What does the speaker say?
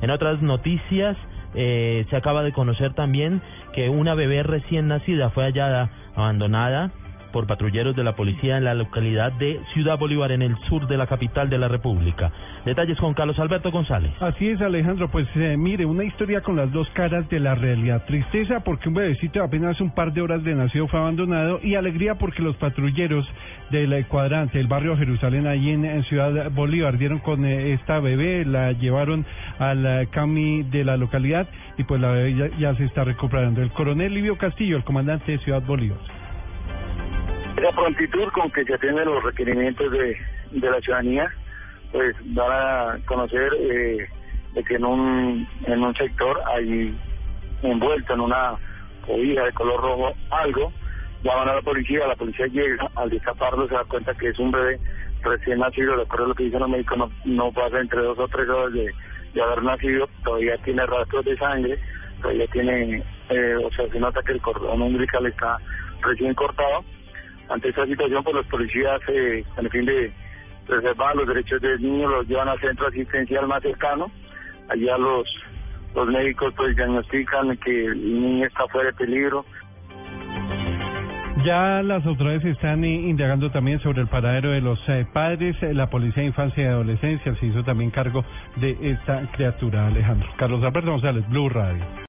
En otras noticias, eh, se acaba de conocer también que una bebé recién nacida fue hallada abandonada por patrulleros de la policía en la localidad de Ciudad Bolívar, en el sur de la capital de la República. Detalles con Carlos Alberto González. Así es, Alejandro. Pues eh, mire, una historia con las dos caras de la realidad. Tristeza porque un bebecito de apenas un par de horas de nacido fue abandonado y alegría porque los patrulleros del cuadrante, del barrio Jerusalén, allí en, Ciudad Bolívar, dieron con eh, esta bebé, la llevaron al eh, CAMI de la localidad y pues la bebé ya, ya se está recuperando. El coronel Livio Castillo, el comandante de Ciudad Bolívar. La prontitud con que se atienden los requerimientos de, de la ciudadanía, pues van a conocer eh, de que en un, en un sector hay envuelto en una cobija de color rojo algo, llaman a la policía, la policía llega, al destaparlo se da cuenta que es un bebé recién nacido, de acuerdo a lo que dicen los médicos, no, no pasa entre dos o tres horas de, de haber nacido, todavía tiene rastros de sangre, todavía tiene, eh, o sea, se nota que el cordón umbilical está recién cortado, ante esta situación, pues los policías, eh, el fin de preservar los derechos del niño, los llevan al centro asistencial más cercano. Allá los, los médicos pues diagnostican que el niño está fuera de peligro. Ya las autoridades están indagando también sobre el paradero de los eh, padres. La Policía de Infancia y Adolescencia se hizo también cargo de esta criatura, Alejandro. Carlos Alberto González, Blue Radio.